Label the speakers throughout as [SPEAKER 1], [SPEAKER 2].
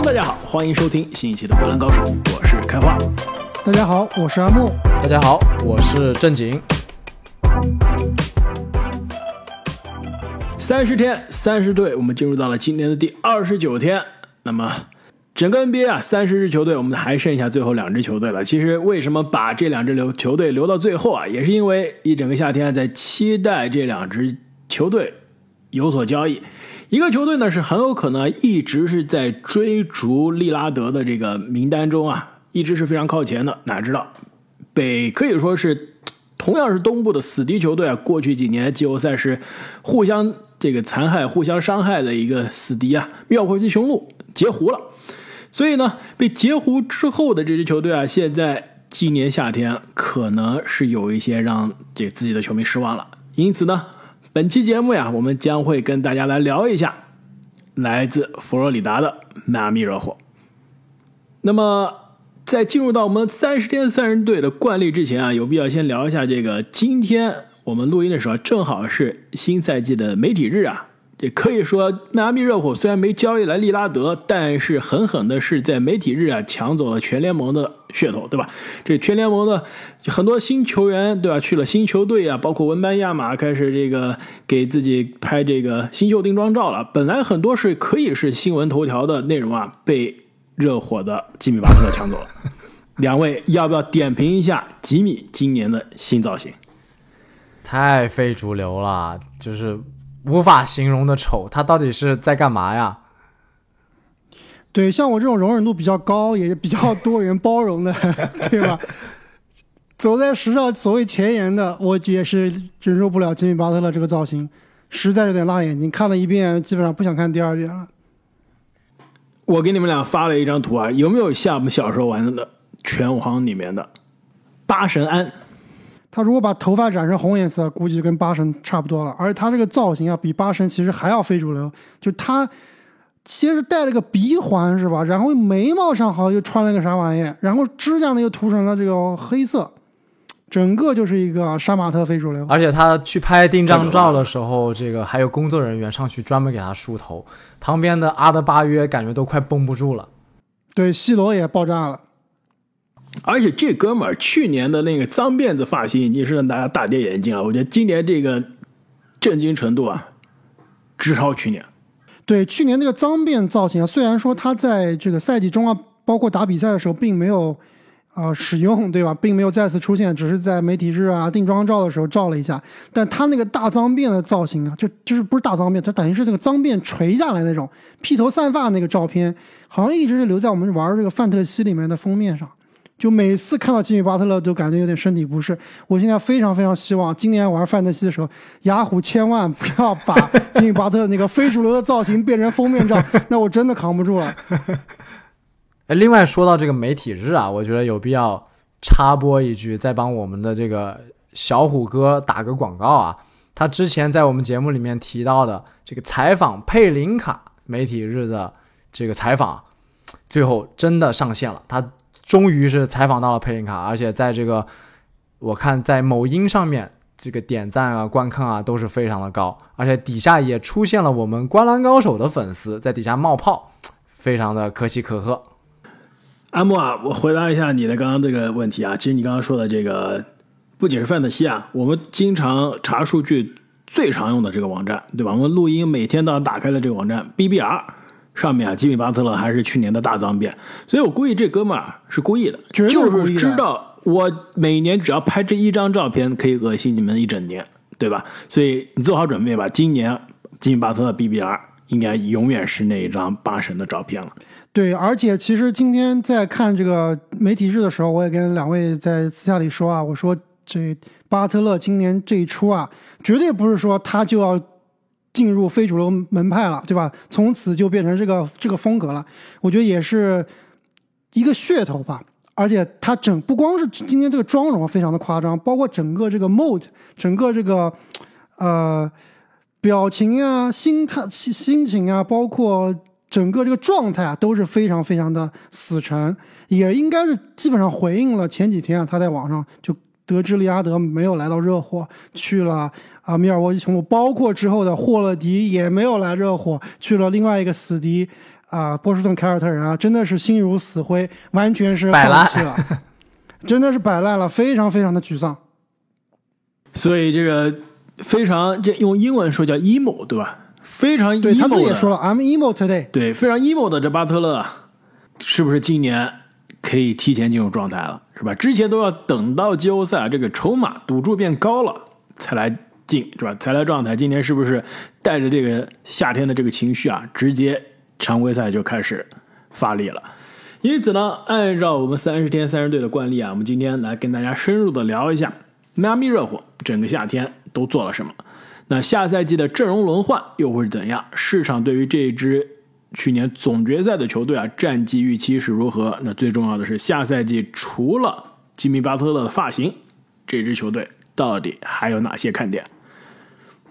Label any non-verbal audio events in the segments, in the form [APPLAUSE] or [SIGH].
[SPEAKER 1] Hello，大家好，欢迎收听新一期的《灌篮高手》，我是开花。
[SPEAKER 2] 大家好，我是阿木。
[SPEAKER 3] 大家好，我是正经。
[SPEAKER 1] 三十天，三十队，我们进入到了今年的第二十九天。那么，整个 NBA 啊，三十支球队，我们还剩下最后两支球队了。其实，为什么把这两支留球队留到最后啊？也是因为一整个夏天在期待这两支球队有所交易。一个球队呢，是很有可能一直是在追逐利拉德的这个名单中啊，一直是非常靠前的。哪知道北可以说是同样是东部的死敌球队啊，过去几年季后赛是互相。这个残害、互相伤害的一个死敌啊，妙国际雄鹿截胡了。所以呢，被截胡之后的这支球队啊，现在今年夏天可能是有一些让这自己的球迷失望了。因此呢，本期节目呀，我们将会跟大家来聊一下来自佛罗里达的迈阿密热火。那么，在进入到我们三十天三人队的惯例之前啊，有必要先聊一下这个今天。我们录音的时候正好是新赛季的媒体日啊，这可以说迈阿密热火虽然没交易来利拉德，但是狠狠的是在媒体日啊抢走了全联盟的噱头，对吧？这全联盟的很多新球员，对吧？去了新球队啊，包括文班亚马开始这个给自己拍这个新秀定妆照了。本来很多是可以是新闻头条的内容啊，被热火的吉米巴特勒抢走了。两位要不要点评一下吉米今年的新造型？
[SPEAKER 3] 太非主流了，就是无法形容的丑。他到底是在干嘛呀？
[SPEAKER 2] 对，像我这种容忍度比较高，也比较多元包容的，[LAUGHS] 对吧？走在时尚所谓前沿的，我也是忍受不了吉米巴特勒这个造型，实在有点辣眼睛。看了一遍，基本上不想看第二遍了。
[SPEAKER 1] 我给你们俩发了一张图啊，有没有像我们小时候玩的拳皇里面的八神庵？
[SPEAKER 2] 他如果把头发染成红颜色，估计跟八神差不多了。而且他这个造型啊，比八神其实还要非主流。就他先是戴了个鼻环，是吧？然后眉毛上好像又穿了个啥玩意，然后指甲呢又涂成了这个黑色，整个就是一个杀马特非主流。
[SPEAKER 3] 而且他去拍定妆照的时候，这个还有工作人员上去专门给他梳头，旁边的阿德巴约感觉都快绷不住了。
[SPEAKER 2] 对，西罗也爆炸了。
[SPEAKER 1] 而且这哥们儿去年的那个脏辫子发型已经是让大家大跌眼镜了。我觉得今年这个震惊程度啊，直超去年。
[SPEAKER 2] 对，去年那个脏辫造型啊，虽然说他在这个赛季中啊，包括打比赛的时候并没有啊使用，对吧？并没有再次出现，只是在媒体日啊定妆照的时候照了一下。但他那个大脏辫的造型啊，就就是不是大脏辫，他等于是这个脏辫垂下来那种披头散发那个照片，好像一直是留在我们玩这个范特西里面的封面上。就每次看到吉米巴特勒都感觉有点身体不适。我现在非常非常希望今年玩范特西的时候，雅虎千万不要把吉米巴特那个非主流的造型变成封面照，[LAUGHS] 那我真的扛不住了。
[SPEAKER 3] 哎，[LAUGHS] 另外说到这个媒体日啊，我觉得有必要插播一句，再帮我们的这个小虎哥打个广告啊。他之前在我们节目里面提到的这个采访佩林卡媒体日的这个采访，最后真的上线了。他。终于是采访到了佩林卡，而且在这个我看在某音上面，这个点赞啊、观看啊都是非常的高，而且底下也出现了我们《观篮高手》的粉丝在底下冒泡，非常的可喜可贺。
[SPEAKER 1] 阿木啊，我回答一下你的刚刚这个问题啊，其实你刚刚说的这个不仅是范特西啊，我们经常查数据最常用的这个网站，对吧？我们录音每天都要打开的这个网站 BBR。上面啊，吉米巴特勒还是去年的大脏辫，所以我估计这哥们儿是故意的，就是知道我每年只要拍这一张照片可以恶心你们一整年，对吧？所以你做好准备吧，今年吉米巴特勒 BBR 应该永远是那一张八神的照片了。
[SPEAKER 2] 对，而且其实今天在看这个媒体日的时候，我也跟两位在私下里说啊，我说这巴特勒今年这一出啊，绝对不是说他就要。进入非主流门派了，对吧？从此就变成这个这个风格了。我觉得也是一个噱头吧。而且他整不光是今天这个妆容非常的夸张，包括整个这个 mode，整个这个呃表情呀、心态、心情啊，包括整个这个状态啊，都是非常非常的死沉。也应该是基本上回应了前几天啊，他在网上就得知利阿德没有来到热火，去了。啊，米尔沃基雄鹿，包括之后的霍勒迪也没有来热火，去了另外一个死敌，啊，波士顿凯尔特人啊，真的是心如死灰，完全是
[SPEAKER 3] 摆烂
[SPEAKER 2] 放弃了，真的是摆烂了，非常非常的沮丧。
[SPEAKER 1] 所以这个非常这用英文说叫 emo 对吧？非常
[SPEAKER 2] 对他自己
[SPEAKER 1] emo 的，
[SPEAKER 2] 也说了，I'm emo today。
[SPEAKER 1] 对，非常 emo 的这巴特勒啊，是不是今年可以提前进入状态了？是吧？之前都要等到季后赛这个筹码赌注变高了才来进，是吧？材料状态。今年是不是带着这个夏天的这个情绪啊，直接常规赛就开始发力了？因此呢，按照我们三十天三十队的惯例啊，我们今天来跟大家深入的聊一下迈阿密热火整个夏天都做了什么。那下赛季的阵容轮换又会是怎样？市场对于这支去年总决赛的球队啊，战绩预期是如何？那最重要的是，下赛季除了吉米巴特勒的发型，这支球队到底还有哪些看点？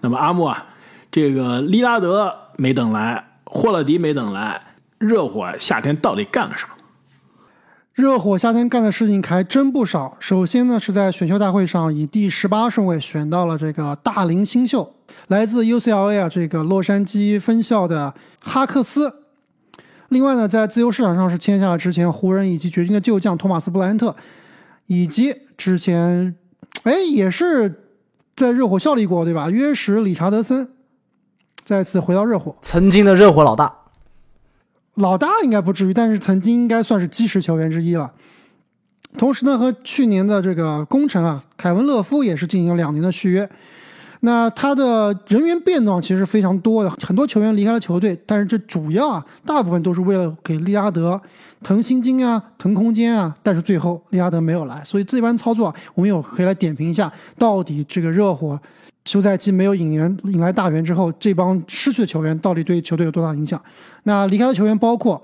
[SPEAKER 1] 那么阿木啊，这个利拉德没等来，霍勒迪没等来，热火夏天到底干了什么？
[SPEAKER 2] 热火夏天干的事情还真不少。首先呢，是在选秀大会上以第十八顺位选到了这个大龄新秀，来自 UCLA 啊这个洛杉矶分校的哈克斯。另外呢，在自由市场上是签下了之前湖人以及掘金的旧将托马斯布莱恩特，以及之前哎也是在热火效力过对吧？约什理查德森再次回到热火。
[SPEAKER 3] 曾经的热火老大，
[SPEAKER 2] 老大应该不至于，但是曾经应该算是基石球员之一了。同时呢，和去年的这个功臣啊，凯文勒夫也是进行了两年的续约。那他的人员变动其实非常多的，很多球员离开了球队，但是这主要啊，大部分都是为了给利拉德腾薪金啊、腾空间啊。但是最后利拉德没有来，所以这番操作啊，我们有可以来点评一下，到底这个热火休赛期没有引援引来大援之后，这帮失去的球员到底对球队有多大影响？那离开的球员包括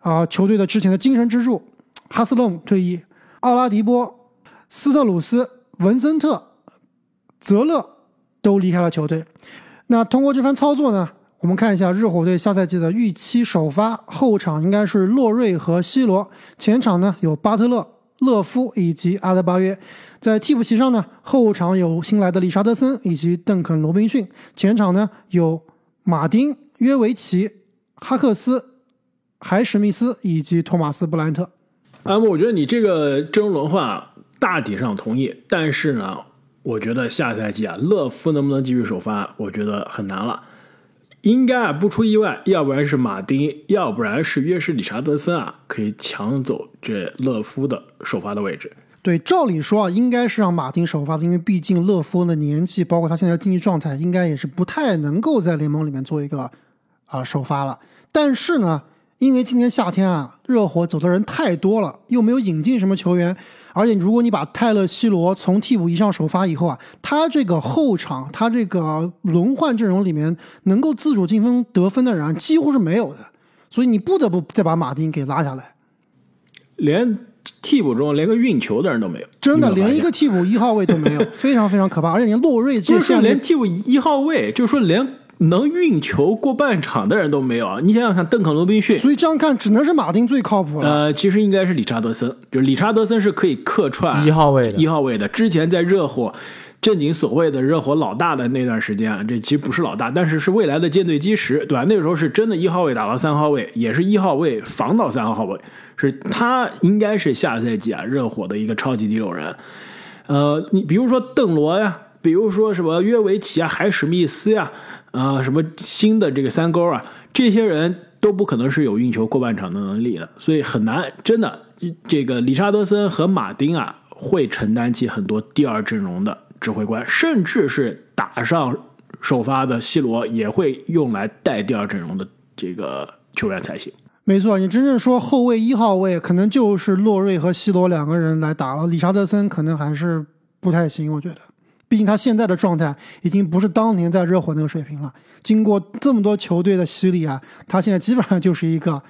[SPEAKER 2] 啊、球队的之前的精神支柱哈斯勒姆退役，奥拉迪波、斯特鲁斯、文森特、泽勒都离开了球队。那通过这番操作呢，我们看一下热火队下赛季的预期首发，后场应该是洛瑞和西罗，前场呢有巴特勒、勒夫以及阿德巴约。在替补席上呢，后场有新来的理查德森以及邓肯·罗宾逊，前场呢有马丁、约维奇、哈克斯、海史密斯以及托马斯·布莱恩特。
[SPEAKER 1] 阿木，我觉得你这个阵容轮换，大体上同意，但是呢，我觉得下赛季啊，勒夫能不能继续首发，我觉得很难了。应该啊，不出意外，要不然是马丁，要不然是约什理查德森啊，可以抢走这勒夫的首发的位置。
[SPEAKER 2] 对，照理说啊，应该是让马丁首发的，因为毕竟勒夫的年纪，包括他现在的竞技状态，应该也是不太能够在联盟里面做一个啊、首发了。但是呢，因为今年夏天啊，热火走的人太多了，又没有引进什么球员，而且如果你把泰勒·西罗从替补移上首发以后啊，他这个后场，他这个轮换阵容里面能够自主进攻得分的人啊几乎是没有的，所以你不得不再把马丁给拉下来。
[SPEAKER 1] 连替补中连个运球的人都没有，
[SPEAKER 2] 真的连一个替补一号位都没有，非常非常可怕。而且连洛瑞这现在
[SPEAKER 1] 连替补一号位，就是说连能运球过半场的人都没有啊！你想想看，邓肯·罗宾逊，
[SPEAKER 2] 所以这样看，只能是马丁最靠谱了。
[SPEAKER 1] 呃，其实应该是理查德森，就是理查德森是可以客串
[SPEAKER 3] 一号位的
[SPEAKER 1] 一号位的。之前在热火正经所谓的热火老大的那段时间啊，这其实不是老大，但是是未来的舰队基石，对吧？那个时候是真的一号位打到三号位，也是一号位防到三号位，是他应该是下赛季啊热火的一个超级第六人。呃，你比如说邓罗呀，比如说什么约维奇啊、海史密斯呀，啊、什么新的这个三勾啊，这些人都不可能是有运球过半场的能力的，所以很难。真的，这个理查德森和马丁啊，会承担起很多第二阵容的指挥官，甚至是打上首发的西罗也会用来带第二阵容的这个球员才行。
[SPEAKER 2] 没错，你真正说后卫一号位，可能就是洛瑞和西罗两个人来打了。理查德森可能还是不太行，我觉得，毕竟他现在的状态已经不是当年在热火那个水平了。经过这么多球队的洗礼啊，他现在基本上就是一个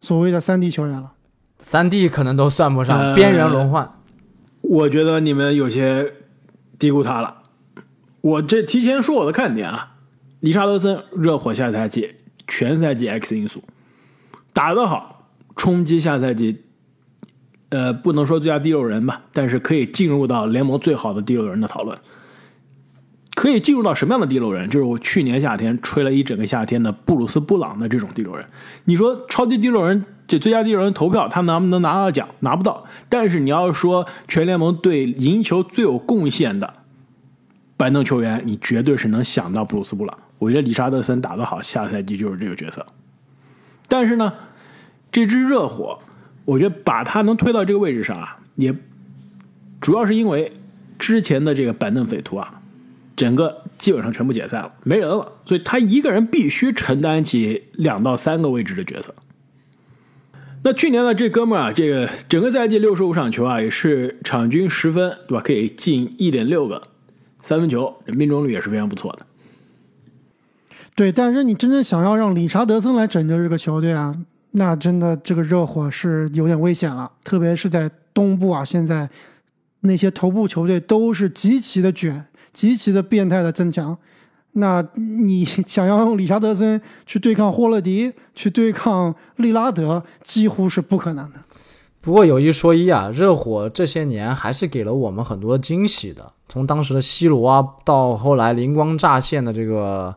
[SPEAKER 2] 所谓的三 D 球员了。
[SPEAKER 3] 三 D 可能都算不上，
[SPEAKER 1] 呃
[SPEAKER 3] 边缘轮换。
[SPEAKER 1] 我觉得你们有些低估他了。我这提前说我的看点啊，理查德森热火下赛季全赛季 X 因素，打得好，冲击下赛季，呃，不能说最佳第六人吧，但是可以进入到联盟最好的第六人的讨论。可以进入到什么样的第六人？就是我去年夏天吹了一整个夏天的布鲁斯·布朗的这种第六人。你说超级第六人这最佳第六人投票，他能不能拿到奖？拿不到。但是你要说全联盟对赢球最有贡献的板凳球员，你绝对是能想到布鲁斯·布朗。我觉得理查德森打得好，下赛季就是这个角色。但是呢，这支热火，我觉得把他能推到这个位置上啊，也主要是因为之前的这个板凳匪徒啊。整个基本上全部解散了，没人了，所以他一个人必须承担起两到三个位置的角色。那去年呢，这哥们儿啊，这个整个赛季六十五场球啊，也是场均十分，对吧？可以进一点六个三分球，命中率也是非常不错的。
[SPEAKER 2] 对，但是你真正想要让理查德森来拯救这个球队啊，那真的这个热火是有点危险了，特别是在东部啊，现在那些头部球队都是极其的卷。极其的变态的增强，那你 [LAUGHS] 想要用理查德森去对抗霍勒迪，去对抗利拉德，几乎是不可能的。
[SPEAKER 3] 不过有一说一啊，热火这些年还是给了我们很多惊喜的。从当时的西罗啊，到后来灵光乍现的这个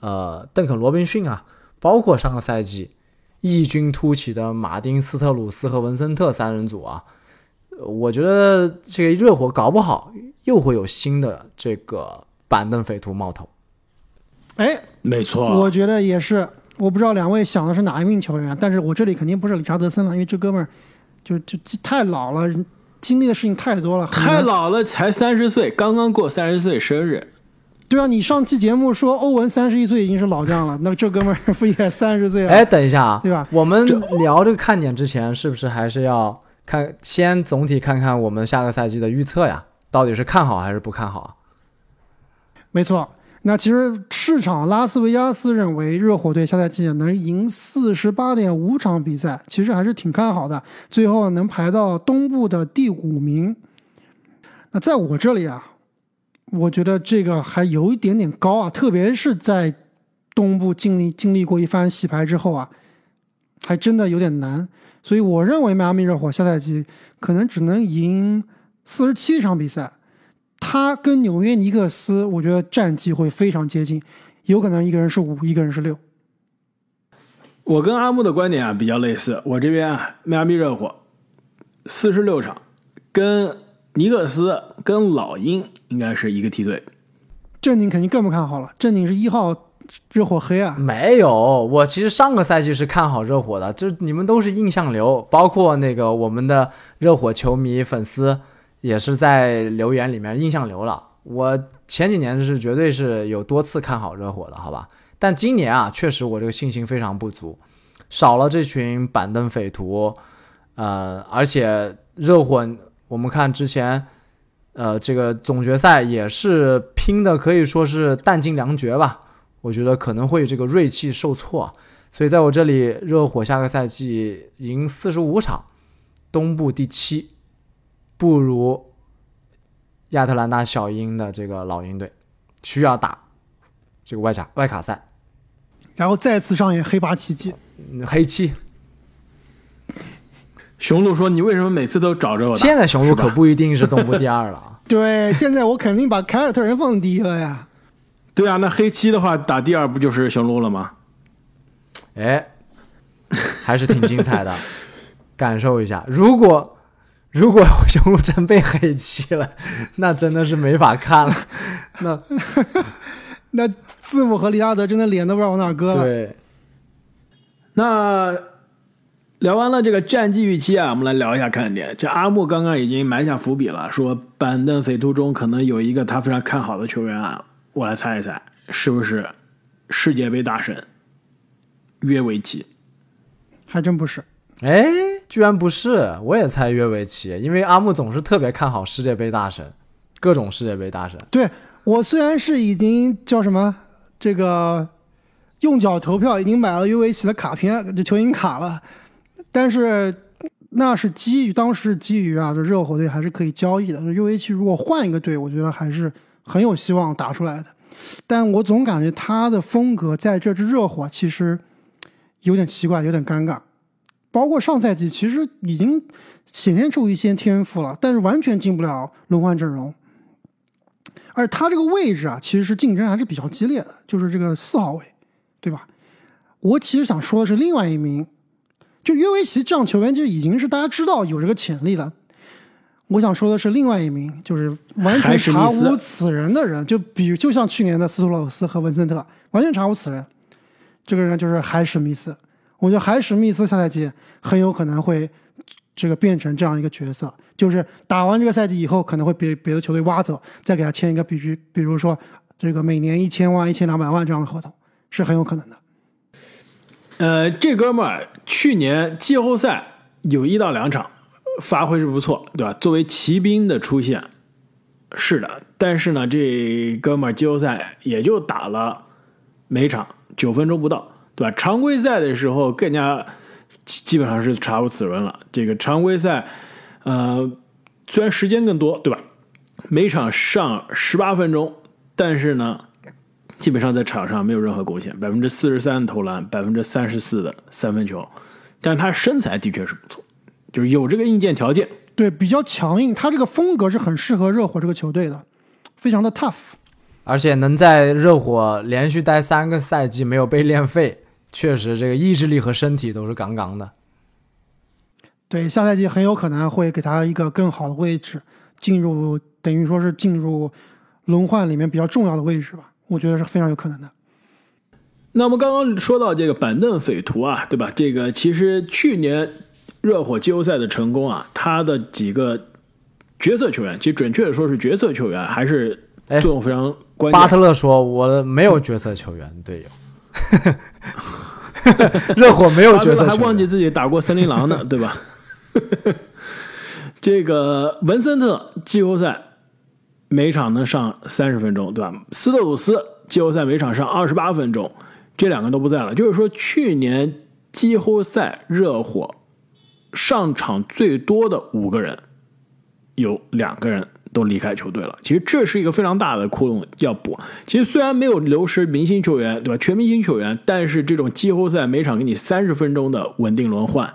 [SPEAKER 3] 呃邓肯罗宾逊啊，包括上个赛季异军突起的马丁斯特鲁斯和文森特三人组啊。我觉得这个热火搞不好又会有新的这个板凳匪徒冒头。
[SPEAKER 2] 哎，
[SPEAKER 1] 没错，
[SPEAKER 2] 我觉得也是。我不知道两位想的是哪一名球员，但是我这里肯定不是理查德森了，因为这哥们儿就就太老了，经历的事情太多了。
[SPEAKER 1] 太老了，才三十岁，刚刚过三十岁生日。
[SPEAKER 2] 对啊，你上期节目说欧文三十一岁已经是老将了，那这哥们儿不也三十岁了？
[SPEAKER 3] 哎，等一下啊，
[SPEAKER 2] 对吧？
[SPEAKER 3] 我们聊这个看点之前，是不是还是要？看，先总体看看我们下个赛季的预测呀，到底是看好还是不看好？
[SPEAKER 2] 没错，那其实市场拉斯维加斯认为热火队下赛季能赢四十八点五场比赛，其实还是挺看好的，最后能排到东部的第五名。那在我这里啊，我觉得这个还有一点点高啊，特别是在东部经历经历过一番洗牌之后啊，还真的有点难。所以我认为迈阿密热火下赛季可能只能赢四十七场比赛，他跟纽约尼克斯，我觉得战绩会非常接近，有可能一个人是五，一个人是六。
[SPEAKER 1] 我跟阿木的观点啊比较类似，我这边啊迈阿密热火四十六场，跟尼克斯跟老鹰应该是一个梯队。
[SPEAKER 2] 正经肯定更不看好了，正经是一号。热火黑啊？
[SPEAKER 3] 没有，我其实上个赛季是看好热火的，就你们都是印象流，包括那个我们的热火球迷粉丝也是在留言里面印象流了。我前几年是绝对是有多次看好热火的，好吧？但今年啊，确实我这个信心非常不足，少了这群板凳匪徒，呃，而且热火我们看之前，呃，这个总决赛也是拼的可以说是弹尽粮绝吧。我觉得可能会这个锐气受挫，所以在我这里，热火下个赛季赢四十五场，东部第七，不如亚特兰大小鹰的这个老鹰队，需要打这个外卡外卡赛，
[SPEAKER 2] 然后再次上演黑八奇迹，
[SPEAKER 3] 黑七。
[SPEAKER 1] 雄鹿说：“你为什么每次都找着我？”
[SPEAKER 3] 现在雄鹿可不一定是东部第二了。[LAUGHS]
[SPEAKER 2] 对，现在我肯定把凯尔特人放第一了呀。
[SPEAKER 1] 对啊，那黑七的话打第二不就是雄鹿了吗？
[SPEAKER 3] 哎，还是挺精彩的，感受一下。如果如果雄鹿真被黑七了，[LAUGHS] 那真的是没法看了。[LAUGHS] 那
[SPEAKER 2] 那字母和利拉德真的脸都不知道往哪搁了。
[SPEAKER 3] 对。
[SPEAKER 1] 那聊完了这个战绩预期啊，我们来聊一下看点。这阿木刚刚已经埋下伏笔了，说板凳匪徒中可能有一个他非常看好的球员啊。我来猜一猜，是不是世界杯大神约维奇？
[SPEAKER 2] 还真不是。
[SPEAKER 3] 哎，居然不是！我也猜约维奇，因为阿木总是特别看好世界杯大神，各种世界杯大神。
[SPEAKER 2] 对我虽然是已经叫什么这个用脚投票，已经买了约维奇的卡片，这球星卡了，但是那是基于当时基于啊，这热火队还是可以交易的。约维奇如果换一个队，我觉得还是。很有希望打出来的，但我总感觉他的风格在这支热火其实有点奇怪，有点尴尬。包括上赛季其实已经显现出一些天赋了，但是完全进不了轮换阵容。而他这个位置啊，其实是竞争还是比较激烈的，就是这个四号位，对吧？我其实想说的是另外一名，就约维奇这样球员，就已经是大家知道有这个潜力了。我想说的是另外一名，就是完全查无此人的人，就比如就像去年的斯图罗斯和文森特，完全查无此人。这个人就是海史密斯。我觉得海史密斯下赛季很有可能会这个变成这样一个角色，就是打完这个赛季以后，可能会被别的球队挖走，再给他签一个比如比如说这个每年一千万、一千两百万这样的合同，是很有可能的。
[SPEAKER 1] 呃，这哥们儿去年季后赛有一到两场发挥是不错，对吧？作为骑兵的出现是的，但是呢，这哥们儿季后赛也就打了每场九分钟不到，对吧？常规赛的时候更加基本上是查无此人了。这个常规赛，呃，虽然时间更多，对吧？每场上十八分钟，但是呢。基本上在场上没有任何贡献，百分之四十三的投篮，百分之三十四的三分球，但他身材的确是不错，就是有这个硬件条件，
[SPEAKER 2] 对，比较强硬，他这个风格是很适合热火这个球队的，非常的 tough，
[SPEAKER 3] 而且能在热火连续待三个赛季没有被练废，确实这个意志力和身体都是杠杠的。
[SPEAKER 2] 对，下赛季很有可能会给他一个更好的位置，进入等于说是进入轮换里面比较重要的位置吧。我觉得是非常有可能的。
[SPEAKER 1] 那我们刚刚说到这个板凳匪徒啊，对吧？这个其实去年热火季后赛的成功啊，他的几个角色球员，其实准确的说是角色球员，还是作用非常关
[SPEAKER 3] 键。巴特勒说：“我没有角色球员队友。[LAUGHS] ” [LAUGHS] 热火没有角色，
[SPEAKER 1] 还忘记自己打过森林狼呢，[LAUGHS] 对吧？[LAUGHS] 这个文森特季后赛。每场能上三十分钟，对吧？斯特鲁斯季后赛每场上二十八分钟，这两个都不在了。就是说，去年季后赛热火上场最多的五个人，有两个人都离开球队了。其实这是一个非常大的窟窿要补。其实虽然没有流失明星球员，对吧？全明星球员，但是这种季后赛每场给你三十分钟的稳定轮换，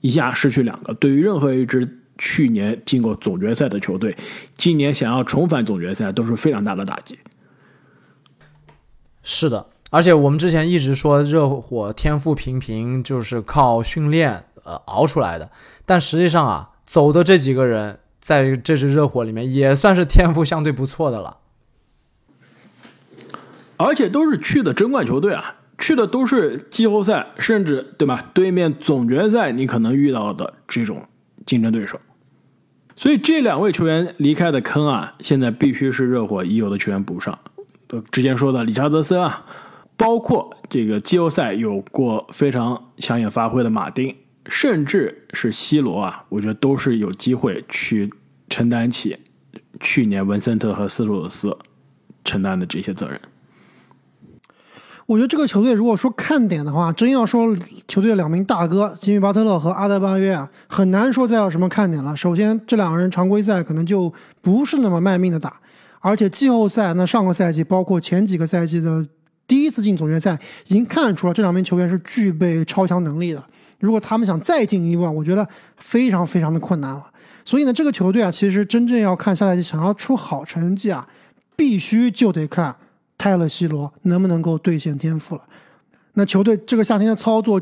[SPEAKER 1] 一下失去两个，对于任何一支。去年进过总决赛的球队，今年想要重返总决赛都是非常大的打击。
[SPEAKER 3] 是的，而且我们之前一直说热火天赋平平，就是靠训练呃熬出来的。但实际上啊，走的这几个人在这支热火里面也算是天赋相对不错的了。
[SPEAKER 1] 而且都是去的争冠球队啊，去的都是季后赛，甚至对吧？对面总决赛你可能遇到的这种。竞争对手，所以这两位球员离开的坑啊，现在必须是热火已有的球员补上。之前说的理查德森啊，包括这个季后赛有过非常抢眼发挥的马丁，甚至是西罗啊，我觉得都是有机会去承担起去年文森特和斯鲁斯承担的这些责任。
[SPEAKER 2] 我觉得这个球队如果说看点的话，真要说球队两名大哥吉米巴特勒和阿德巴约啊，很难说再有什么看点了。首先，这两个人常规赛可能就不是那么卖命的打，而且季后赛那上个赛季包括前几个赛季的第一次进总决赛，已经看出了这两名球员是具备超强能力的。如果他们想再进一步，我觉得非常非常的困难了。所以呢，这个球队啊，其实真正要看下赛季想要出好成绩啊，必须就得看。泰勒·西罗能不能够兑现天赋了？那球队这个夏天的操作，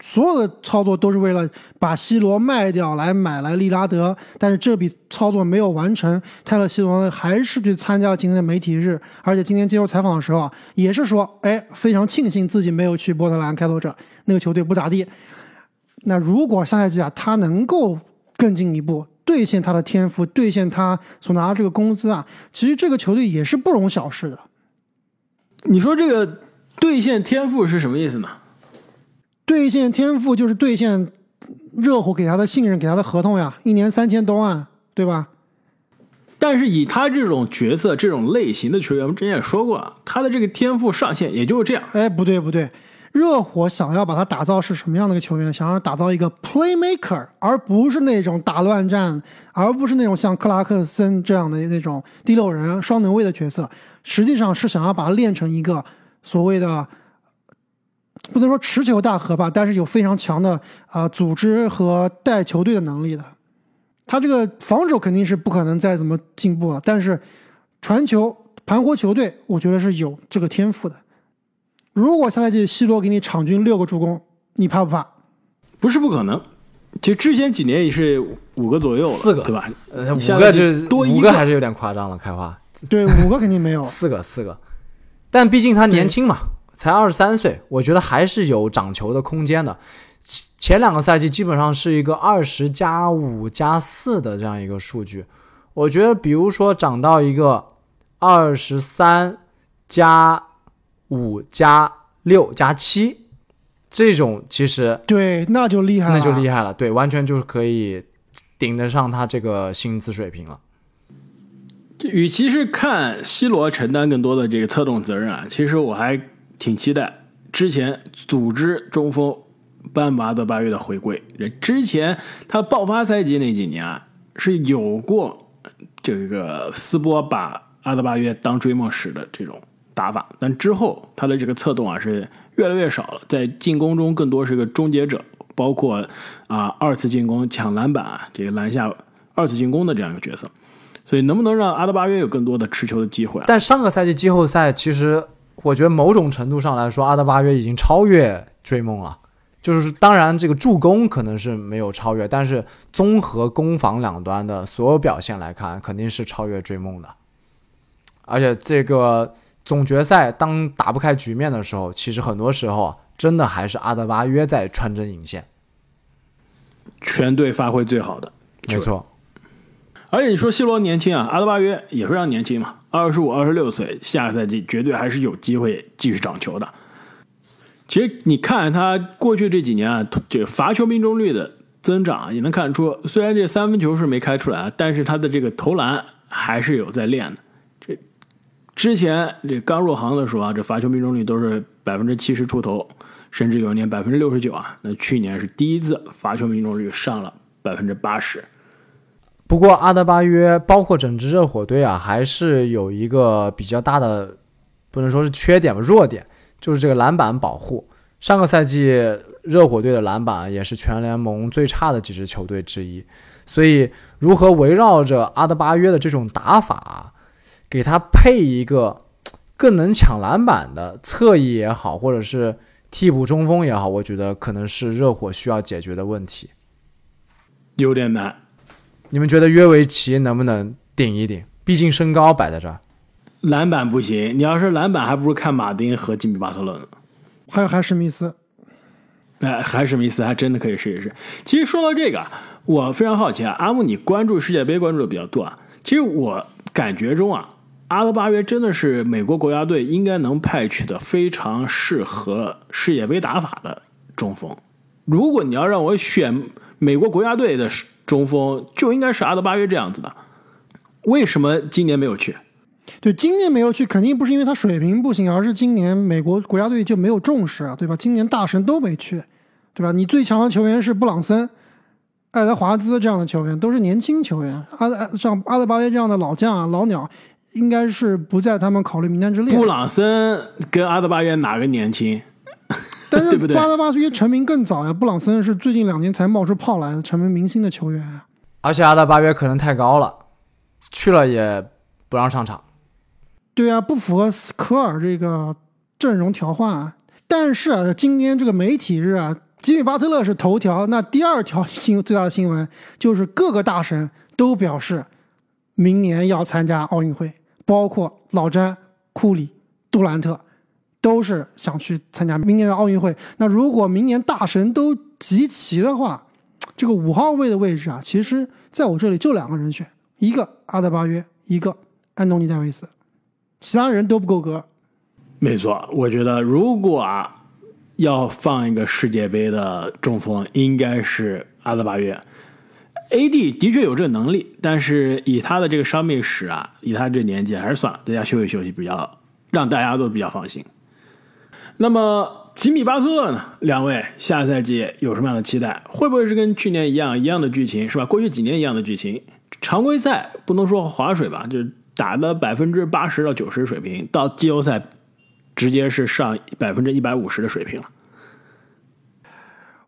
[SPEAKER 2] 所有的操作都是为了把西罗卖掉来买来利拉德，但是这笔操作没有完成。泰勒·西罗呢还是去参加了今天的媒体日，而且今天接受采访的时候啊，也是说，哎，非常庆幸自己没有去波特兰开拓者那个球队不咋地。那如果下赛季啊，他能够更进一步兑现他的天赋，兑现他所拿的这个工资啊，其实这个球队也是不容小视的。
[SPEAKER 1] 你说这个兑现天赋是什么意思呢？
[SPEAKER 2] 兑现天赋就是兑现热火给他的信任，给他的合同呀，一年三千多万，对吧？
[SPEAKER 1] 但是以他这种角色、这种类型的球员，我们之前也说过，他的这个天赋上限也就是这样。
[SPEAKER 2] 哎，不对不对，热火想要把他打造是什么样的一个球员？想要打造一个 playmaker，而不是那种打乱战，而不是那种像克拉克森这样的那种第六人双能卫的角色。实际上是想要把它练成一个所谓的，不能说持球大核吧，但是有非常强的啊组织和带球队的能力的。他这个防守肯定是不可能再怎么进步了，但是传球、盘活球队，我觉得是有这个天赋的。如果下赛季 C 罗给你场均六个助攻，你怕不怕？
[SPEAKER 1] 不是不可能。其实之前几年也是五个左右了，
[SPEAKER 3] 四个
[SPEAKER 1] 对吧？
[SPEAKER 3] 呃，五个这
[SPEAKER 1] 多一个
[SPEAKER 3] 个还是有点夸张了，开花 [LAUGHS]
[SPEAKER 2] 对，五个肯定没有。[LAUGHS]
[SPEAKER 3] 四个四个，但毕竟他年轻嘛，才二十三岁，我觉得还是有长球的空间的。前前两个赛季基本上是一个二十加五加四的这样一个数据，我觉得比如说涨到一个二十三加五加六加七，这种其实
[SPEAKER 2] 对，那就厉害了，
[SPEAKER 3] 那就厉害了，对，完全就是可以顶得上他这个薪资水平了。
[SPEAKER 1] 与其是看 C 罗承担更多的这个策动责任啊，其实我还挺期待之前组织中锋班巴德巴约的回归。之前他爆发赛季那几年啊，是有过这个斯波把阿德巴约当追梦使的这种打法，但之后他的这个策动啊是越来越少了，在进攻中更多是个终结者，包括啊二次进攻抢篮板啊，这个篮下二次进攻的这样一个角色。所以能不能让阿德巴约有更多的持球的机会？
[SPEAKER 3] 但上个赛季季后赛，其实我觉得某种程度上来说，阿德巴约已经超越追梦了。就是当然，这个助攻可能是没有超越，但是综合攻防两端的所有表现来看，肯定是超越追梦的。而且这个总决赛当打不开局面的时候，其实很多时候啊，真的还是阿德巴约在穿针引线。
[SPEAKER 1] 全队发挥最好的，
[SPEAKER 3] 没错。
[SPEAKER 1] 而且你说 C 罗年轻啊，阿德巴约也非常年轻嘛，二十五、二十六岁，下个赛季绝对还是有机会继续长球的。其实你看他过去这几年啊，这个罚球命中率的增长，也能看出，虽然这三分球是没开出来，但是他的这个投篮还是有在练的。之前这刚入行的时候啊，这罚球命中率都是百分之七十出头，甚至有一年百分之六十九啊。那去年是第一次罚球命中率上了百分之八十。
[SPEAKER 3] 不过阿德巴约包括整支热火队啊，还是有一个比较大的，不能说是缺点吧，弱点就是这个篮板保护。上个赛季热火队的篮板也是全联盟最差的几支球队之一，所以如何围绕着阿德巴约的这种打法，给他配一个更能抢篮板的侧翼也好，或者是替补中锋也好，我觉得可能是热火需要解决的问题，
[SPEAKER 1] 有点难。
[SPEAKER 3] 你们觉得约维奇能不能顶一顶？毕竟身高摆在这儿，
[SPEAKER 1] 篮板不行。你要是篮板，还不如看马丁和吉米巴特勒呢。
[SPEAKER 2] 还有海史密斯，
[SPEAKER 1] 哎，海史密斯还真的可以试一试。其实说到这个，我非常好奇啊，阿木，你关注世界杯关注的比较多啊。其实我感觉中啊，阿德巴约真的是美国国家队应该能派去的非常适合世界杯打法的中锋。如果你要让我选美国国家队的中锋，就应该是阿德巴约这样子的。为什么今年没有去？
[SPEAKER 2] 对，今年没有去，肯定不是因为他水平不行，而是今年美国国家队就没有重视啊，对吧？今年大神都没去，对吧？你最强的球员是布朗森、爱德华兹这样的球员，都是年轻球员。阿德像阿德巴约这样的老将啊、老鸟，应该是不在他们考虑名单之列。
[SPEAKER 1] 布朗森跟阿德巴约哪个年轻？[LAUGHS]
[SPEAKER 2] 但是
[SPEAKER 1] 对不对
[SPEAKER 2] 阿德巴约成名更早呀，布朗森是最近两年才冒出泡来的，成为明星的球员啊。
[SPEAKER 3] 而且阿德巴约可能太高了，去了也不让上场。
[SPEAKER 2] 对啊，不符合斯科尔这个阵容调换啊。但是啊，今天这个媒体日啊，吉米巴特勒是头条，那第二条新最大的新闻就是各个大神都表示明年要参加奥运会，包括老詹、库里、杜兰特都是想去参加明年的奥运会。那如果明年大神都集齐的话，这个五号位的位置啊，其实在我这里就两个人选，一个阿德巴约，一个安东尼戴维斯。其他人都不够格。
[SPEAKER 1] 没错，我觉得如果啊要放一个世界杯的中锋，应该是阿德巴约。AD 的确有这个能力，但是以他的这个伤病史啊，以他这年纪，还是算了，在家休息休息比较，让大家都比较放心。那么吉米巴特勒呢？两位下赛季有什么样的期待？会不会是跟去年一样一样的剧情，是吧？过去几年一样的剧情，常规赛不能说划水吧，就是打的百分之八十到九十水平，到季后赛直接是上百分之一百五十的水平了。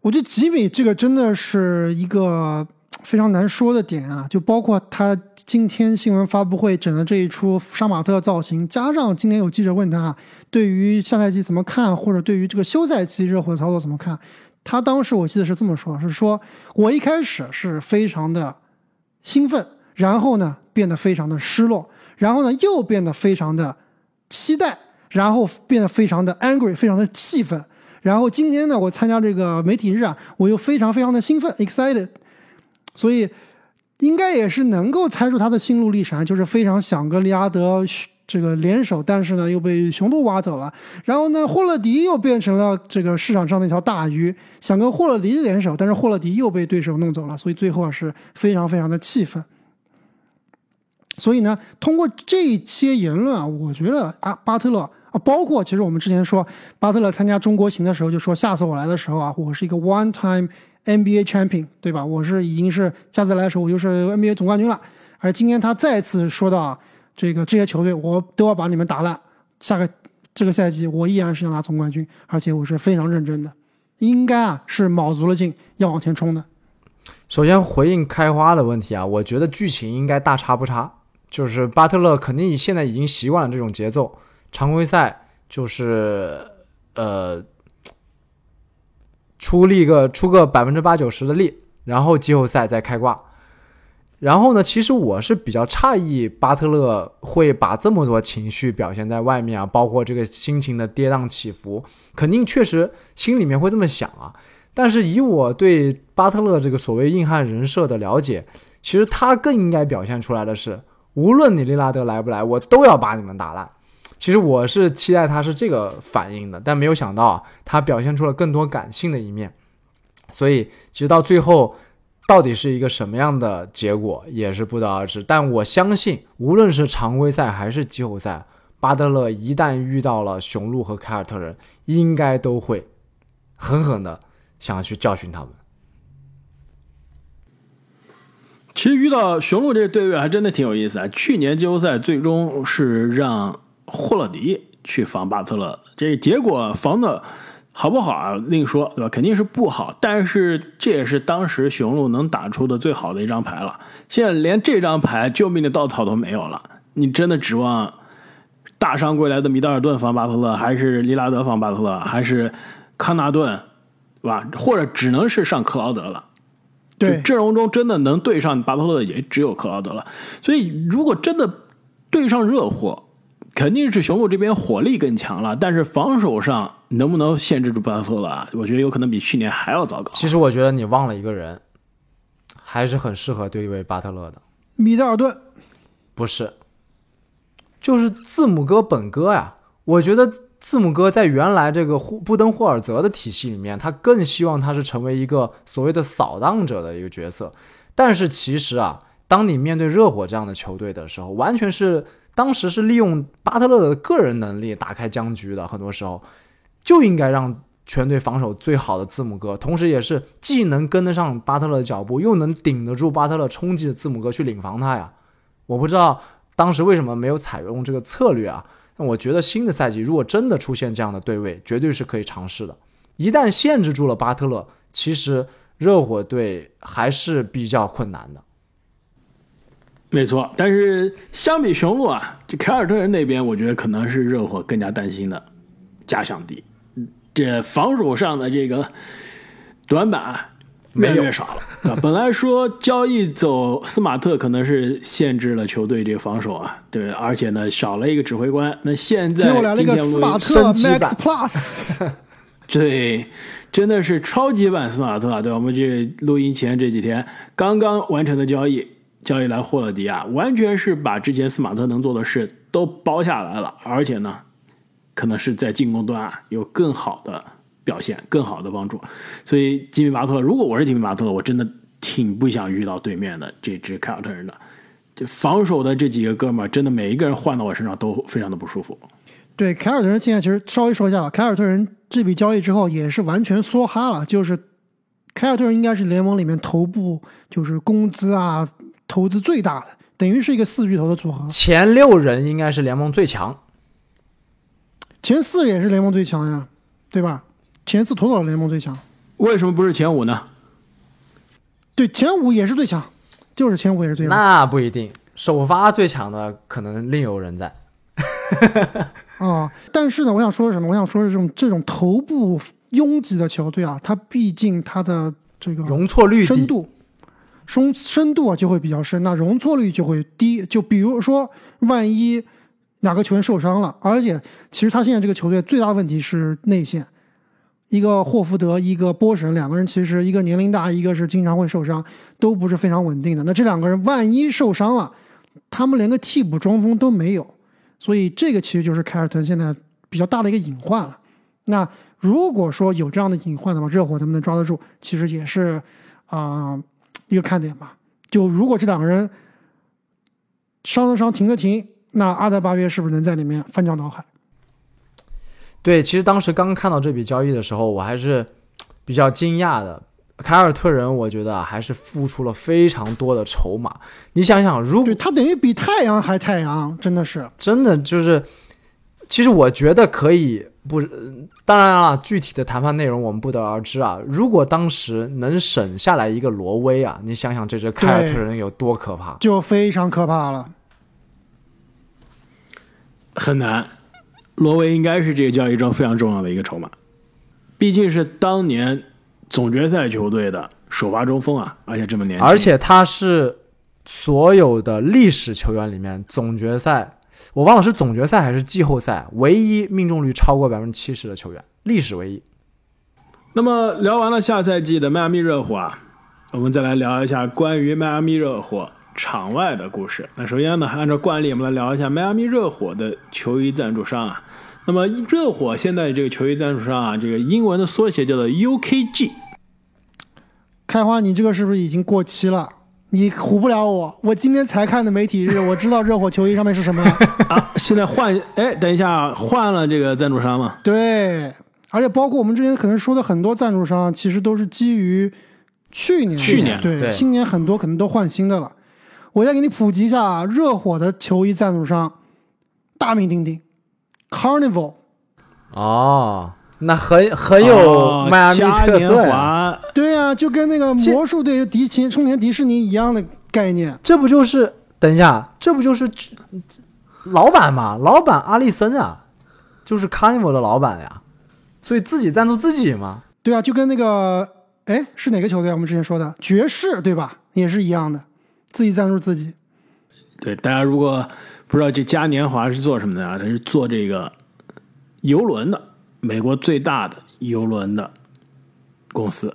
[SPEAKER 2] 我觉得吉米这个真的是一个非常难说的点啊，就包括他今天新闻发布会整的这一出杀马特造型，加上今天有记者问他对于下赛季怎么看，或者对于这个休赛期热火的操作怎么看，他当时我记得是这么说，是说我一开始是非常的兴奋，然后呢变得非常的失落，然后呢又变得非常的期待，然后变得非常的 angry，非常的气愤。然后今天呢，我参加这个媒体日啊，我又非常非常的兴奋，excited，所以应该也是能够猜出他的心路历程，就是非常想跟利阿德这个联手，但是呢又被雄鹿挖走了。然后呢，霍勒迪又变成了这个市场上的一条大鱼，想跟霍勒迪联手，但是霍勒迪又被对手弄走了，所以最后是非常非常的气愤。所以呢，通过这些言论啊，我觉得啊，巴特勒。啊，包括其实我们之前说巴特勒参加中国行的时候，就说下次我来的时候啊，我是一个 one time NBA champion，对吧？我是已经是下次来的时候，我就是 NBA 总冠军了。而今天他再次说到这个这些球队，我都要把你们打烂。下个这个赛季，我依然是要拿总冠军，而且我是非常认真的，应该啊是卯足了劲要往前冲的。
[SPEAKER 3] 首先回应开花的问题啊，我觉得剧情应该大差不差，就是巴特勒肯定现在已经习惯了这种节奏。常规赛就是呃出力个出个百分之八九十的力，然后季后赛再开挂。然后呢，其实我是比较诧异巴特勒会把这么多情绪表现在外面啊，包括这个心情的跌宕起伏，肯定确实心里面会这么想啊。但是以我对巴特勒这个所谓硬汉人设的了解，其实他更应该表现出来的是，无论你利拉德来不来，我都要把你们打烂。其实我是期待他是这个反应的，但没有想到，他表现出了更多感性的一面。所以，其实到最后，到底是一个什么样的结果，也是不得而知。但我相信，无论是常规赛还是季后赛，巴特勒一旦遇到了雄鹿和凯尔特人，应该都会狠狠的想要去教训他们。
[SPEAKER 1] 其实遇到雄鹿这个队伍还真的挺有意思啊！去年季后赛最终是让。霍勒迪去防巴特勒，这结果防的好不好啊？另说，对吧？肯定是不好，但是这也是当时雄鹿能打出的最好的一张牌了。现在连这张牌救命的稻草都没有了，你真的指望大伤归来的米德尔顿防巴特勒，还是利拉德防巴特勒，还是康纳顿，对吧？或者只能是上克劳德了。
[SPEAKER 2] 对，
[SPEAKER 1] 阵容中真的能对上巴特勒的也只有克劳德了。所以，如果真的对上热火，肯定是雄鹿这边火力更强了，但是防守上能不能限制住巴特勒？我觉得有可能比去年还要糟糕。
[SPEAKER 3] 其实我觉得你忘了一个人，还是很适合对位巴特勒的。
[SPEAKER 2] 米德尔顿
[SPEAKER 3] 不是，就是字母哥本哥呀。我觉得字母哥在原来这个布登霍尔泽的体系里面，他更希望他是成为一个所谓的扫荡者的一个角色。但是其实啊，当你面对热火这样的球队的时候，完全是。当时是利用巴特勒的个人能力打开僵局的，很多时候就应该让全队防守最好的字母哥，同时也是既能跟得上巴特勒的脚步，又能顶得住巴特勒冲击的字母哥去领防他呀。我不知道当时为什么没有采用这个策略啊？那我觉得新的赛季如果真的出现这样的对位，绝对是可以尝试的。一旦限制住了巴特勒，其实热火队还是比较困难的。
[SPEAKER 1] 没错，但是相比雄鹿啊，这凯尔特人那边，我觉得可能是热火更加担心的假想敌。这防守上的这个短板越来越少了。本来说交易走斯马特，可能是限制了球队这个防守啊，对，而且呢少了一个指挥官。那现在
[SPEAKER 2] 结果来了一个斯马特 Max Plus，[LAUGHS]
[SPEAKER 1] 对，真的是超级版斯马特啊，对吧？我们这录音前这几天刚刚完成的交易。交易来霍勒迪啊，完全是把之前斯马特能做的事都包下来了，而且呢，可能是在进攻端啊有更好的表现、更好的帮助。所以吉米巴特，如果我是吉米巴特，我真的挺不想遇到对面的这支凯尔特人的。这防守的这几个哥们儿，真的每一个人换到我身上都非常的不舒服。
[SPEAKER 2] 对凯尔特人现在其实稍微说一下吧，凯尔特人这笔交易之后也是完全梭哈了，就是凯尔特人应该是联盟里面头部，就是工资啊。投资最大的，等于是一个四巨头的组合。
[SPEAKER 3] 前六人应该是联盟最强，
[SPEAKER 2] 前四也是联盟最强呀，对吧？前四妥妥联盟最强。
[SPEAKER 1] 为什么不是前五呢？
[SPEAKER 2] 对，前五也是最强，就是前五也是最强。
[SPEAKER 3] 那不一定，首发最强的可能另有人在。[LAUGHS]
[SPEAKER 2] 啊，但是呢，我想说什么？我想说这种这种头部拥挤的球队啊，它毕竟它的这个
[SPEAKER 3] 容错率，
[SPEAKER 2] 深度，深深度啊就会比较深，那容错率就会低。就比如说，万一哪个球员受伤了，而且其实他现在这个球队最大问题是内线，一个霍福德，一个波神，两个人其实一个年龄大，一个是经常会受伤，都不是非常稳定的。那这两个人万一受伤了，他们连个替补中锋都没有，所以这个其实就是凯尔特人现在比较大的一个隐患了。那如果说有这样的隐患的话，热火能不能抓得住，其实也是啊、一个看点吧。就如果这两个人伤的伤，停的停，那阿德巴约是不是能在里面翻江倒海？
[SPEAKER 3] 对，其实当时刚看到这笔交易的时候，我还是比较惊讶的。凯尔特人，我觉得啊，还是付出了非常多的筹码。你想想，如果
[SPEAKER 2] 他等于比太阳还太阳，真的是。
[SPEAKER 3] 真的就是，其实我觉得可以不，呃当然啊，具体的谈判内容我们不得而知啊。如果当时能省下来一个罗威啊，你想想这支凯尔特人有多可怕。
[SPEAKER 2] 就非常可怕了。
[SPEAKER 1] 很难。罗威应该是这个交易中非常重要的一个筹码，毕竟是当年总决赛球队的首发中锋啊，而且这么年轻，
[SPEAKER 3] 而且他是所有的历史球员里面总决赛，我忘了是总决赛还是季后赛唯一命中率超过百分之七十的球员，历史唯一。
[SPEAKER 1] 那么聊完了下赛季的迈阿密热火啊，我们再来聊一下关于迈阿密热火场外的故事。那首先呢，按照惯例，我们来聊一下迈阿密热火的球衣赞助商啊。那么热火现在这个球衣赞助商啊，这个英文的缩写叫做 UKG。
[SPEAKER 2] 开花，你这个是不是已经过期了？你唬不了我，我今天才看的媒体日，我知道热火球衣上面是什么了。
[SPEAKER 1] 啊，现在换哎，等一下换了这个赞助商嘛？
[SPEAKER 2] 对，而且包括我们之前可能说的很多赞助商，其实都是基于去年
[SPEAKER 1] 去年
[SPEAKER 2] 对
[SPEAKER 3] 对
[SPEAKER 2] 今年很多可能都换新的了。我再给你普及一下啊，热火的球衣赞助商大名鼎鼎，Carnival。
[SPEAKER 3] 哦，那很很有
[SPEAKER 1] 哦
[SPEAKER 3] 迈阿密
[SPEAKER 1] 嘉年
[SPEAKER 3] 特色
[SPEAKER 2] 对啊，就跟那个魔术队迪奇冲田迪士尼一样的概念。
[SPEAKER 3] 这不就是等一下，这不就是老板嘛？老板阿利森啊，就是 Carnival 的老板呀，所以自己赞助自己嘛。
[SPEAKER 2] 对啊，就跟那个哎是哪个球队啊？我们之前说的爵士对吧？也是一样的，自己赞助自己。
[SPEAKER 1] 对大家如果不知道这嘉年华是做什么的啊，它是做这个游轮的，美国最大的游轮的公司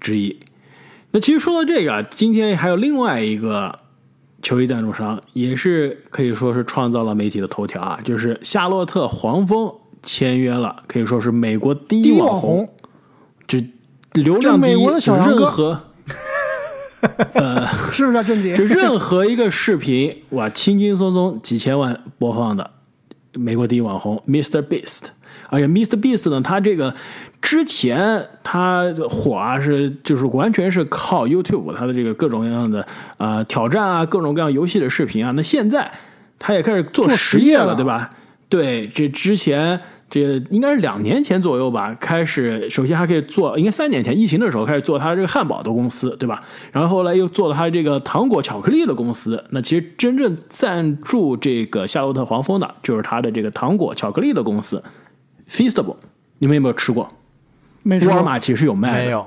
[SPEAKER 1] 之一。那其实说到这个啊，今天还有另外一个球衣赞助商，也是可以说是创造了媒体的头条啊，就是夏洛特黄蜂签约了，可以说是美国第
[SPEAKER 2] 第一
[SPEAKER 1] 一网
[SPEAKER 2] 网红，
[SPEAKER 1] 就流量第一，
[SPEAKER 2] 这美国的小
[SPEAKER 1] 任何 [LAUGHS] 呃
[SPEAKER 2] 是不是啊，郑姐
[SPEAKER 1] 就？任 [LAUGHS] 何一个视频，哇，轻轻松松几千万播放的，美国第一网红 Mr. Beast，而且 Mr. Beast 呢，他这个之前他火啊是就是完全是靠 YouTube 他的这个各种各样的呃挑战啊，各种各样游戏的视频啊，那现在他也开始做
[SPEAKER 2] 做
[SPEAKER 1] 实业了，
[SPEAKER 2] 实业了
[SPEAKER 1] 对吧？对，这之前这应该是两年前左右吧，开始首先还可以做，应该三年前疫情的时候开始做他这个汉堡的公司，对吧？然后后来又做了他这个糖果巧克力的公司。那其实真正赞助这个夏洛特黄蜂的，就是他的这个糖果巧克力的公司 Feastable。你们有没有吃过？沃尔玛其实有卖的，
[SPEAKER 3] 没有，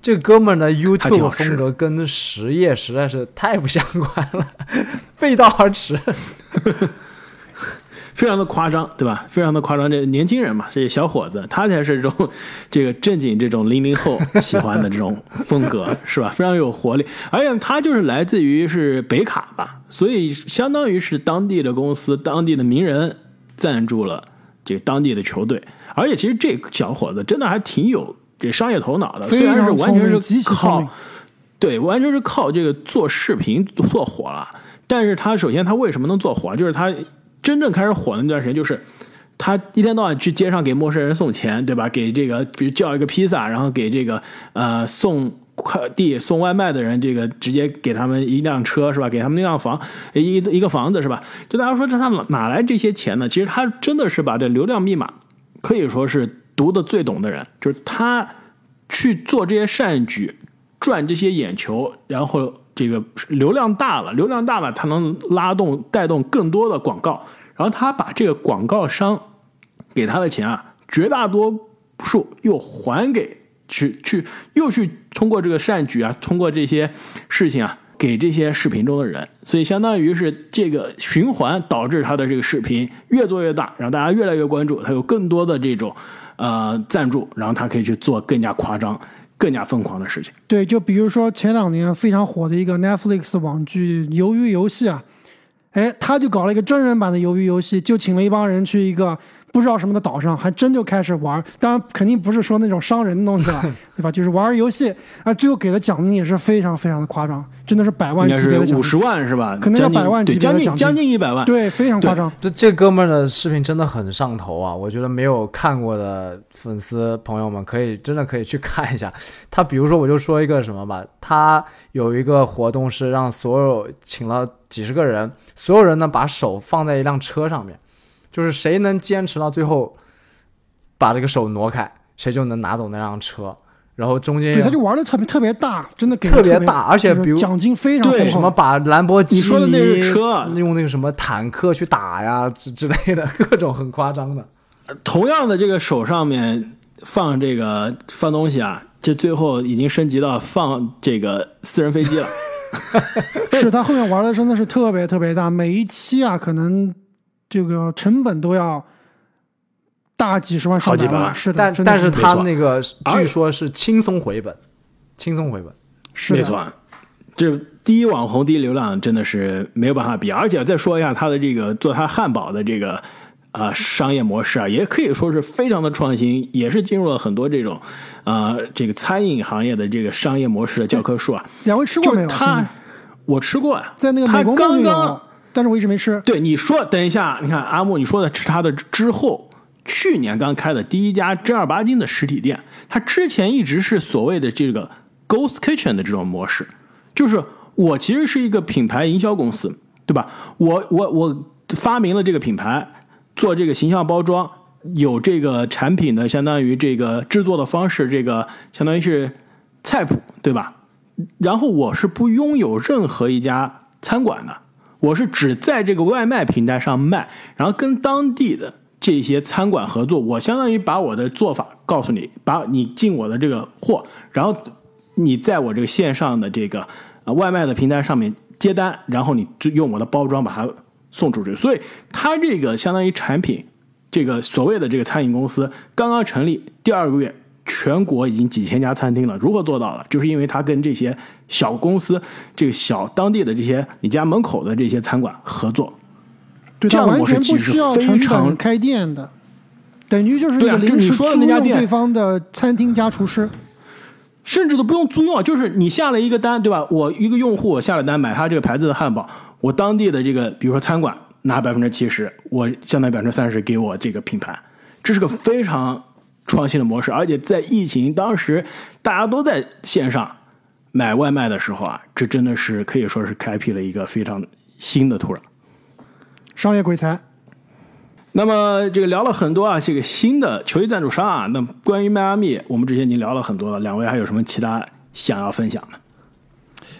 [SPEAKER 3] 这哥们儿的 YouTube 风格跟实业实在是太不相关了，[LAUGHS] 背道而驰。[LAUGHS]
[SPEAKER 1] 非常的夸张，对吧？非常的夸张。这年轻人嘛，这些小伙子，他才是这种 [LAUGHS] 这个正经这种零零后喜欢的这种风格，是吧？非常有活力，而且他就是来自于是北卡吧，所以相当于是当地的公司、当地的名人赞助了这当地的球队。而且其实这小伙子真的还挺有这商业头脑的，虽然是完全是靠。对，完全是靠这个做视频做火了。但是他首先他为什么能做火？就是他真正开始火的那段时间，就是他一天到晚去街上给陌生人送钱，对吧？给这个比如叫一个披萨，然后给这个呃送快递、送外卖的人，这个直接给他们一辆车，是吧？给他们一辆房，一一个房子，是吧？就大家说这他哪来这些钱呢？其实他真的是把这流量密码可以说是读的最懂的人，就是他去做这些善举。赚这些眼球，然后这个流量大了，流量大了，他能拉动带动更多的广告，然后他把这个广告商给他的钱啊，绝大多数又还给去去又去通过这个善举啊，通过这些事情啊，给这些视频中的人，所以相当于是这个循环导致他的这个视频越做越大，然后大家越来越关注，他有更多的这种呃赞助，然后他可以去做更加夸张、更加疯狂的事情。
[SPEAKER 2] 对，就比如说前两年非常火的一个 Netflix 网剧《鱿鱼游戏》啊，哎，他就搞了一个真人版的鱿鱼游戏，就请了一帮人去一个不知道什么的岛上，还真就开始玩。当然，肯定不是说那种伤人的东西了，[LAUGHS] 对吧？就是玩游戏啊，最后给的奖金也是非常非常的夸张，真的是百万级别的奖金
[SPEAKER 1] 五十。万是吧？
[SPEAKER 2] 可能要
[SPEAKER 1] 将近
[SPEAKER 2] 百万
[SPEAKER 1] 将近
[SPEAKER 2] 别的奖金
[SPEAKER 1] 将近一百万。
[SPEAKER 2] 对，非常夸张。
[SPEAKER 3] 这这哥们儿的视频真的很上头啊！我觉得没有看过的粉丝朋友们可以真的可以去看一下。他比如说，我就说一个什么吧，他有一个活动是让所有请了几十个人，所有人呢把手放在一辆车上面，就是谁能坚持到最后，把这个手挪开，谁就能拿走那辆车。然后中间
[SPEAKER 2] 对，他就玩的特别特别大，真的给
[SPEAKER 3] 特别大而且比如
[SPEAKER 2] 奖金非常
[SPEAKER 1] 对。
[SPEAKER 3] 什么把兰博基尼
[SPEAKER 1] 你说的那是车
[SPEAKER 3] 用那个什么坦克去打呀之之类的，各种很夸张的。
[SPEAKER 1] 同样的这个手上面放这个放东西啊，这最后已经升级到放这个私人飞机了。[LAUGHS] [LAUGHS]
[SPEAKER 2] 是他后面玩的真的是特别特别大，每一期啊，可能这个成本都要大几十万、上百万。
[SPEAKER 1] 好几百万
[SPEAKER 2] 是的，
[SPEAKER 3] 但
[SPEAKER 2] 是
[SPEAKER 3] 但是他那个据说是轻松回本，轻松回本。
[SPEAKER 2] 是
[SPEAKER 1] 没错，这第一网红、第一流量真的是没有办法比。而且再说一下他的这个做他汉堡的这个啊、呃商业模式啊，也可以说是非常的创新，也是进入了很多这种啊、呃这个餐饮行业的这个商业模式的教科书啊。
[SPEAKER 2] 两位吃过没有？
[SPEAKER 1] 他，我吃过啊，
[SPEAKER 2] 在那个
[SPEAKER 1] 他刚刚，
[SPEAKER 2] 但是我一直没吃。
[SPEAKER 1] 对你说，等一下，你看阿木，你说的是他的之后，去年刚开的第一家正儿八经的实体店，他之前一直是所谓的这个 Ghost Kitchen 的这种模式，就是我其实是一个品牌营销公司，对吧？我我我发明了这个品牌，做这个形象包装，有这个产品的相当于这个制作的方式，这个相当于是菜谱，对吧？然后我是不拥有任何一家餐馆的，我是只在这个外卖平台上卖，然后跟当地的这些餐馆合作。我相当于把我的做法告诉你，把你进我的这个货，然后你在我这个线上的这个呃外卖的平台上面接单，然后你就用我的包装把它送出去。所以它这个相当于产品，这个所谓的这个餐饮公司刚刚成立第二个月。全国已经几千家餐厅了，如何做到的？就是因为它跟这些小公司、这个小当地的这些你家门口的这些餐馆合作，
[SPEAKER 2] 对，
[SPEAKER 1] 这样
[SPEAKER 2] 完全
[SPEAKER 1] 模式其实
[SPEAKER 2] 不需要成
[SPEAKER 1] 非常
[SPEAKER 2] 本开店的，等于就是一
[SPEAKER 1] 对啊
[SPEAKER 2] 个临时
[SPEAKER 1] 就你说的
[SPEAKER 2] 租用
[SPEAKER 1] 那家店
[SPEAKER 2] 对方的餐厅加厨师。
[SPEAKER 1] 甚至都不用租用，就是你下了一个单，对吧？我一个用户我下了单买他这个牌子的汉堡，我当地的这个比如说餐馆拿百分之七十，我相当于百分之三十给我这个品牌，这是个非常创新的模式，而且在疫情当时大家都在线上买外卖的时候啊，这真的是可以说是开辟了一个非常新的土壤。
[SPEAKER 2] 商业鬼才，
[SPEAKER 1] 那么这个聊了很多啊，这个新的球衣赞助商啊，那关于迈阿密，我们之前已经聊了很多了，两位还有什么其他想要分享的？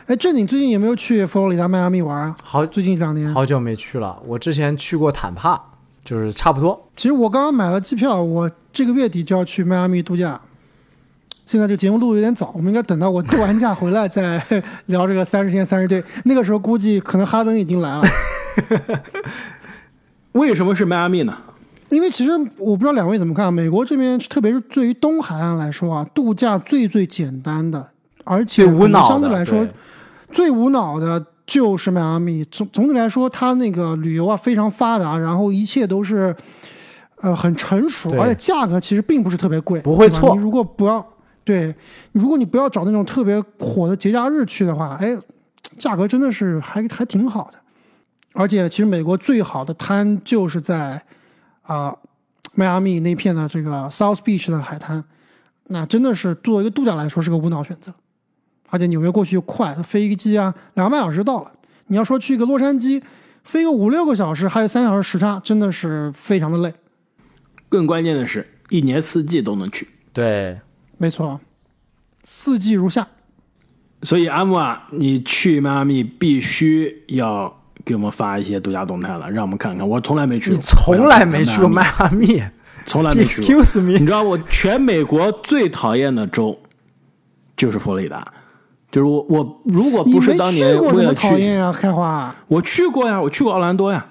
[SPEAKER 2] 哎，正经最近有没有去佛罗里达迈阿密玩啊？
[SPEAKER 3] 好
[SPEAKER 2] 最近两年，
[SPEAKER 3] 好久没去了，我之前去过坦帕，就是差不多。
[SPEAKER 2] 其实我刚刚买了机票，我这个月底就要去迈阿密度假。现在这节目录的有点早，我们应该等到我度完假回来再聊这个 [LAUGHS] 三十天三十队。那个时候估计可能哈登已经来了，[LAUGHS]
[SPEAKER 1] 为什么是迈阿密呢？
[SPEAKER 2] 因为其实我不知道两位怎么看，美国这边特别是对于东海岸来说啊，度假最最简单的，而且
[SPEAKER 3] 无脑，
[SPEAKER 2] 相对来说最无脑的就是迈阿密。总总体来说，它那个旅游啊非常发达，然后一切都是呃很成熟，而且价格其实并不是特别贵，
[SPEAKER 3] 不会错
[SPEAKER 2] 你如果不要对，如果你不要找那种特别火的节假日去的话，哎，价格真的是还还挺好的。而且其实美国最好的滩就是在啊、迈阿密那片的这个 South Beach 的海滩，那真的是作为一个度假来说是个无脑选择。而且纽约过去又快，它飞机啊两个半小时到了。你要说去个洛杉矶，飞个五六个小时，还有三小时时差，真的是非常的累。
[SPEAKER 1] 更关键的是，一年四季都能去。
[SPEAKER 3] 对，
[SPEAKER 2] 没错，四季如夏。
[SPEAKER 1] 所以阿木啊，你去迈阿密必须要给我们发一些独家动态了，让我们看看。我从来没去过，
[SPEAKER 3] 你从来没去过
[SPEAKER 1] 迈
[SPEAKER 3] 迈阿密
[SPEAKER 1] 从来没去过。
[SPEAKER 3] ？Excuse
[SPEAKER 1] 你
[SPEAKER 3] me，
[SPEAKER 1] 知道我全美国最讨厌的州就是佛罗里达，就是我我如果不是当年为了去，
[SPEAKER 2] 讨厌啊？开花
[SPEAKER 1] 我去过呀，我去过奥兰多呀，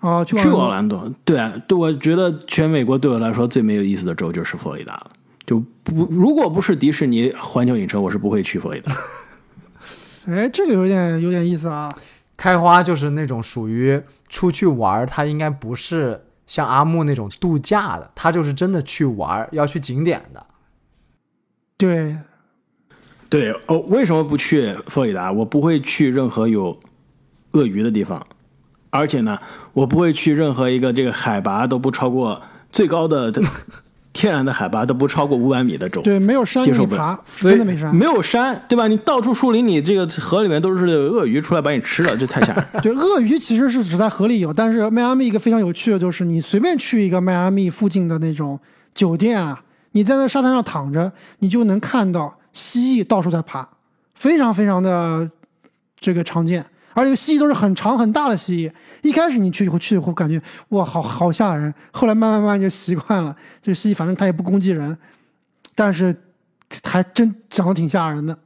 [SPEAKER 2] 哦，去
[SPEAKER 1] 去过
[SPEAKER 2] 过
[SPEAKER 1] 奥兰多。对啊，对，我觉得全美国对我来说最没有意思的州就是佛罗里达了。就不如果不是迪士尼环球影城，我是不会去佛罗里达。[LAUGHS]
[SPEAKER 2] 哎，这个有点有点意思啊。
[SPEAKER 3] 开花就是那种属于出去玩儿，他应该不是像阿木那种度假的，他就是真的去玩，要去景点的。
[SPEAKER 2] 对，
[SPEAKER 1] 对哦，为什么不去佛罗里达？我不会去任何有鳄鱼的地方，而且呢，我不会去任何一个这个海拔都不超过最高的 [LAUGHS] 天然的海拔都不超过五百米的州。
[SPEAKER 2] 对，没有山给
[SPEAKER 1] 接受不了
[SPEAKER 2] 你爬，真的没山。
[SPEAKER 1] 没有山，对吧？你到处树林你，这个河里面都是鳄鱼出来把你吃了，这太吓人。[LAUGHS]
[SPEAKER 2] 对，鳄鱼其实是只在河里有，但是迈阿密一个非常有趣的就是，你随便去一个迈阿密附近的那种酒店啊，你在那沙滩上躺着，你就能看到蜥蜴到处在爬，非常非常的这个常见，而且蜥蜴都是很长很大的蜥蜴。一开始你去以后去以后感觉哇，好好吓人，后来慢慢慢慢就习惯了。这个蜥蜴反正它也不攻击人，但是还真长得挺吓人的。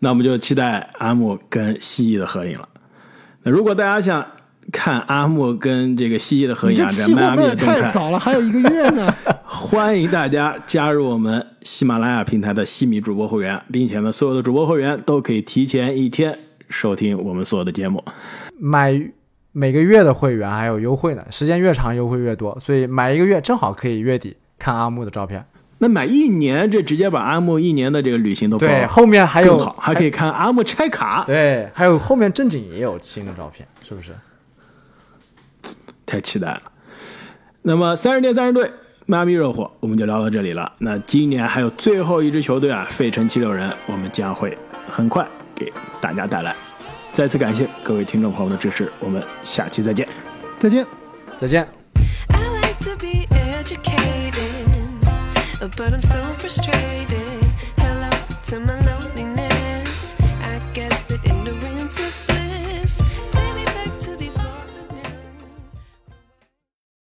[SPEAKER 1] 那我们就期待阿木跟蜥蜴的合影了。那如果大家想看阿木跟这个蜥蜴的合影啊，
[SPEAKER 2] 这期
[SPEAKER 1] 迈阿密
[SPEAKER 2] 货卖的
[SPEAKER 1] 的动态，
[SPEAKER 2] 太早了，还有一个月呢。
[SPEAKER 1] 欢迎大家加入我们喜马拉雅平台的西米主播会员，并且呢，所有的主播会员都可以提前一天收听我们所有的节目。
[SPEAKER 3] 买每个月的会员还有优惠呢，时间越长优惠越多，所以买一个月正好可以月底看阿木的照片。
[SPEAKER 1] 那买一年，这直接把阿木一年的这个旅行都包
[SPEAKER 3] 后面还有
[SPEAKER 1] 还可以看阿木拆卡，
[SPEAKER 3] 对，还有后面正经也有新的照片，是不是？
[SPEAKER 1] 太期待了。那么三十天三十队，迈阿密热火，我们就聊到这里了。那今年还有最后一支球队啊，费城七六人，我们将会很快给大家带来。再次感谢各位听众朋友的支持，我们下期再见。
[SPEAKER 2] 再见。
[SPEAKER 3] 再见。
[SPEAKER 4] I like to be educated, but I'm so frustrated. Hello to my.